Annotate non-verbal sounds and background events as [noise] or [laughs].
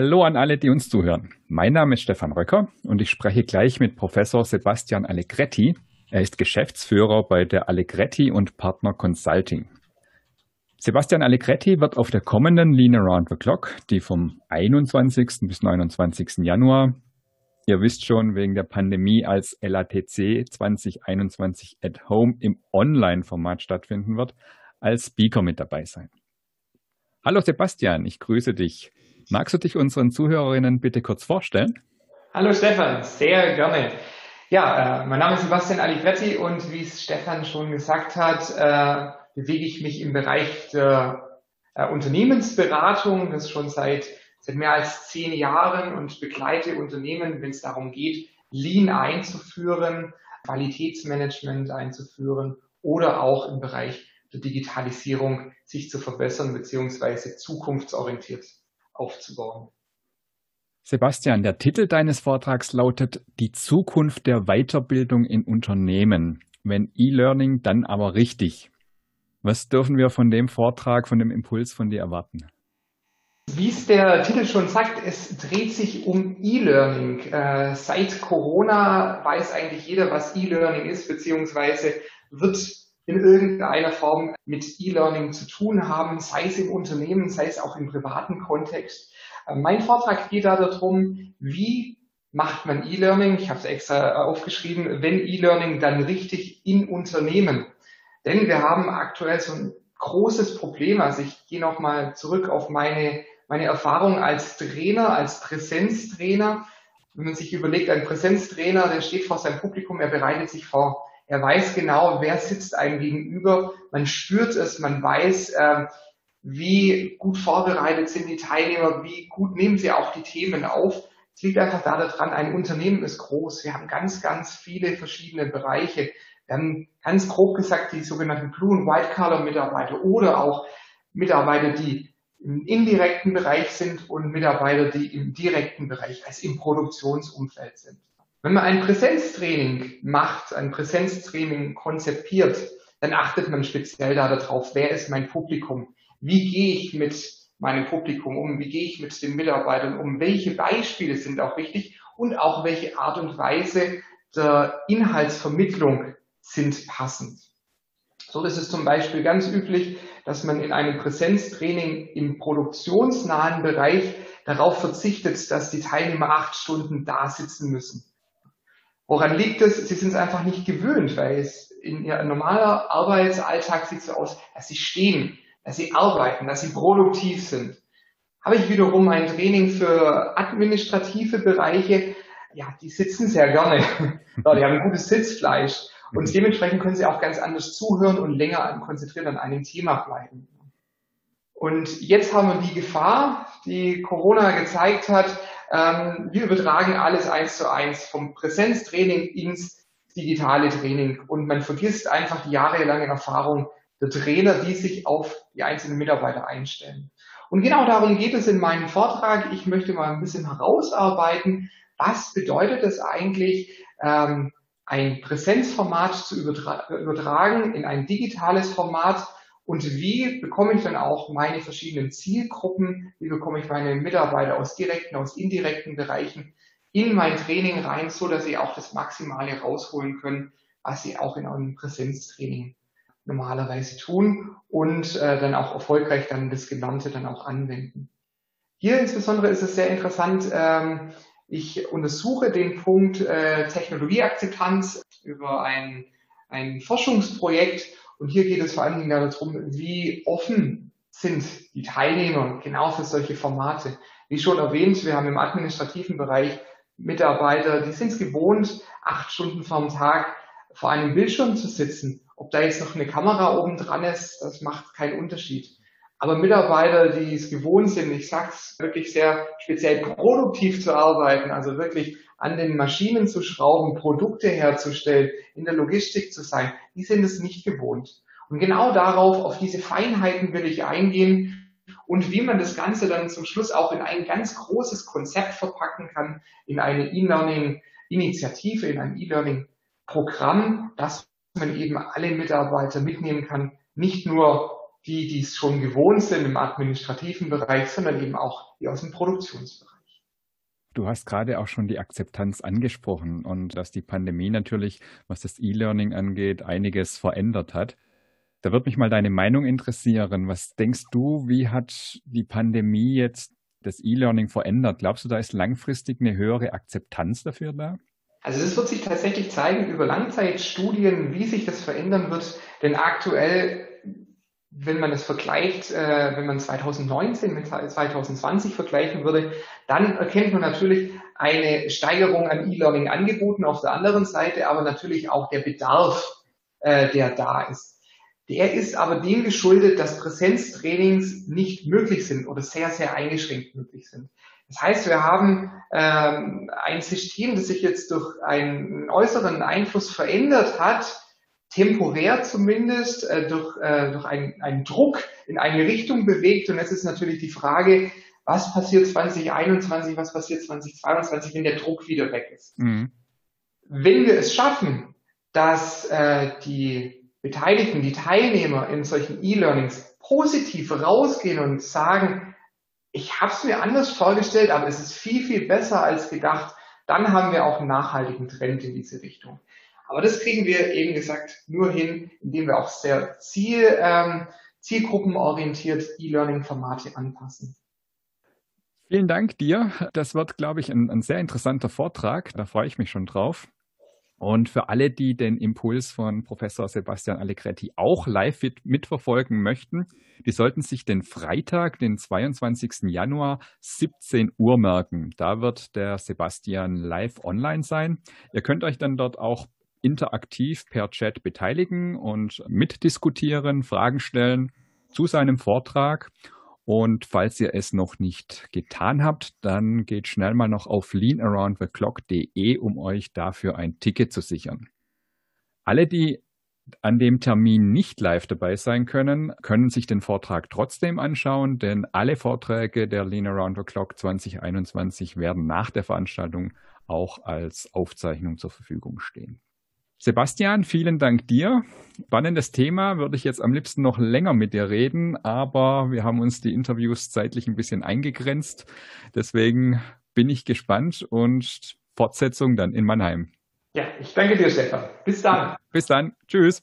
Hallo an alle, die uns zuhören. Mein Name ist Stefan Röcker und ich spreche gleich mit Professor Sebastian Allegretti. Er ist Geschäftsführer bei der Allegretti und Partner Consulting. Sebastian Allegretti wird auf der kommenden Lean Around the Clock, die vom 21. bis 29. Januar, ihr wisst schon, wegen der Pandemie als LATC 2021 at Home im Online-Format stattfinden wird, als Speaker mit dabei sein. Hallo Sebastian, ich grüße dich. Magst du dich unseren Zuhörerinnen bitte kurz vorstellen? Hallo Stefan, sehr gerne. Ja, äh, mein Name ist Sebastian Aligretti und wie es Stefan schon gesagt hat, äh, bewege ich mich im Bereich der äh, Unternehmensberatung, das schon seit, seit mehr als zehn Jahren und begleite Unternehmen, wenn es darum geht, Lean einzuführen, Qualitätsmanagement einzuführen oder auch im Bereich der Digitalisierung sich zu verbessern beziehungsweise zukunftsorientiert aufzubauen. Sebastian, der Titel deines Vortrags lautet Die Zukunft der Weiterbildung in Unternehmen. Wenn E-Learning, dann aber richtig. Was dürfen wir von dem Vortrag, von dem Impuls von dir erwarten? Wie es der Titel schon sagt, es dreht sich um E-Learning. Äh, seit Corona weiß eigentlich jeder, was E-Learning ist, beziehungsweise wird in irgendeiner Form mit E-Learning zu tun haben, sei es im Unternehmen, sei es auch im privaten Kontext. Äh, mein Vortrag geht da darum, wie macht man E-Learning, ich habe es extra aufgeschrieben, wenn E-Learning dann richtig in Unternehmen. Denn wir haben aktuell so ein großes Problem, also ich gehe nochmal zurück auf meine, meine Erfahrung als Trainer, als Präsenztrainer. Wenn man sich überlegt, ein Präsenztrainer, der steht vor seinem Publikum, er bereitet sich vor er weiß genau, wer sitzt einem gegenüber. Man spürt es, man weiß, äh, wie gut vorbereitet sind die Teilnehmer, wie gut nehmen sie auch die Themen auf. Es liegt einfach daran, ein Unternehmen ist groß. Wir haben ganz, ganz viele verschiedene Bereiche. Wir haben ganz grob gesagt die sogenannten Blue- und White-Color-Mitarbeiter oder auch Mitarbeiter, die im indirekten Bereich sind und Mitarbeiter, die im direkten Bereich, also im Produktionsumfeld sind. Wenn man ein Präsenztraining macht, ein Präsenztraining konzipiert, dann achtet man speziell darauf, wer ist mein Publikum? Wie gehe ich mit meinem Publikum um? Wie gehe ich mit den Mitarbeitern um? Welche Beispiele sind auch wichtig? Und auch welche Art und Weise der Inhaltsvermittlung sind passend. So ist es zum Beispiel ganz üblich, dass man in einem Präsenztraining im produktionsnahen Bereich darauf verzichtet, dass die Teilnehmer acht Stunden da sitzen müssen. Woran liegt es? Sie sind es einfach nicht gewöhnt, weil es in ihr normaler Arbeitsalltag sieht so aus, dass sie stehen, dass sie arbeiten, dass sie produktiv sind. Habe ich wiederum ein Training für administrative Bereiche, ja, die sitzen sehr gerne. [laughs] ja, die haben ein gutes Sitzfleisch und dementsprechend können sie auch ganz anders zuhören und länger konzentriert an einem Thema bleiben. Und jetzt haben wir die Gefahr, die Corona gezeigt hat, ähm, wir übertragen alles eins zu eins vom Präsenztraining ins digitale Training und man vergisst einfach die jahrelange Erfahrung der Trainer, die sich auf die einzelnen Mitarbeiter einstellen. Und genau darum geht es in meinem Vortrag. Ich möchte mal ein bisschen herausarbeiten, was bedeutet es eigentlich, ähm, ein Präsenzformat zu übertra übertragen in ein digitales Format und wie bekomme ich dann auch meine verschiedenen Zielgruppen, wie bekomme ich meine Mitarbeiter aus direkten, aus indirekten Bereichen in mein Training rein, so dass sie auch das Maximale rausholen können, was sie auch in einem Präsenztraining normalerweise tun und äh, dann auch erfolgreich dann das Gelernte dann auch anwenden. Hier insbesondere ist es sehr interessant, ähm, ich untersuche den Punkt äh, Technologieakzeptanz über ein, ein Forschungsprojekt und hier geht es vor allen Dingen darum, wie offen sind die Teilnehmer genau für solche Formate. Wie schon erwähnt, wir haben im administrativen Bereich Mitarbeiter, die sind es gewohnt, acht Stunden vorm Tag vor einem Bildschirm zu sitzen. Ob da jetzt noch eine Kamera oben dran ist, das macht keinen Unterschied. Aber Mitarbeiter, die es gewohnt sind, ich sag's wirklich sehr speziell produktiv zu arbeiten, also wirklich an den Maschinen zu schrauben, Produkte herzustellen, in der Logistik zu sein, die sind es nicht gewohnt. Und genau darauf, auf diese Feinheiten will ich eingehen und wie man das Ganze dann zum Schluss auch in ein ganz großes Konzept verpacken kann, in eine E-Learning-Initiative, in ein E-Learning-Programm, dass man eben alle Mitarbeiter mitnehmen kann, nicht nur die, die es schon gewohnt sind im administrativen Bereich, sondern eben auch die aus dem Produktionsbereich. Du hast gerade auch schon die Akzeptanz angesprochen und dass die Pandemie natürlich, was das E-Learning angeht, einiges verändert hat. Da würde mich mal deine Meinung interessieren. Was denkst du, wie hat die Pandemie jetzt das E-Learning verändert? Glaubst du, da ist langfristig eine höhere Akzeptanz dafür da? Also es wird sich tatsächlich zeigen über Langzeitstudien, wie sich das verändern wird. Denn aktuell, wenn man es vergleicht, äh, wenn man 2019 mit 2020 vergleichen würde, dann erkennt man natürlich eine Steigerung an E-Learning-Angeboten auf der anderen Seite, aber natürlich auch der Bedarf, äh, der da ist. Der ist aber dem geschuldet, dass Präsenztrainings nicht möglich sind oder sehr, sehr eingeschränkt möglich sind. Das heißt, wir haben ähm, ein System, das sich jetzt durch einen äußeren Einfluss verändert hat, temporär zumindest, äh, durch, äh, durch einen, einen Druck in eine Richtung bewegt. Und es ist natürlich die Frage, was passiert 2021, was passiert 2022, wenn der Druck wieder weg ist. Mhm. Wenn wir es schaffen, dass äh, die Beteiligten, die Teilnehmer in solchen E-Learnings positiv rausgehen und sagen, ich habe es mir anders vorgestellt, aber es ist viel, viel besser als gedacht, dann haben wir auch einen nachhaltigen Trend in diese Richtung. Aber das kriegen wir eben gesagt nur hin, indem wir auch sehr ziel, ähm, zielgruppenorientiert E-Learning-Formate anpassen. Vielen Dank dir. Das wird, glaube ich, ein, ein sehr interessanter Vortrag. Da freue ich mich schon drauf. Und für alle, die den Impuls von Professor Sebastian Allegretti auch live mitverfolgen möchten, die sollten sich den Freitag, den 22. Januar, 17 Uhr merken. Da wird der Sebastian live online sein. Ihr könnt euch dann dort auch interaktiv per Chat beteiligen und mitdiskutieren, Fragen stellen zu seinem Vortrag. Und falls ihr es noch nicht getan habt, dann geht schnell mal noch auf leanaroundtheclock.de, um euch dafür ein Ticket zu sichern. Alle, die an dem Termin nicht live dabei sein können, können sich den Vortrag trotzdem anschauen, denn alle Vorträge der Lean Around the Clock 2021 werden nach der Veranstaltung auch als Aufzeichnung zur Verfügung stehen. Sebastian, vielen Dank dir. Spannendes Thema, würde ich jetzt am liebsten noch länger mit dir reden, aber wir haben uns die Interviews zeitlich ein bisschen eingegrenzt. Deswegen bin ich gespannt und Fortsetzung dann in Mannheim. Ja, ich danke dir, Stefan. Bis dann. Bis dann. Tschüss.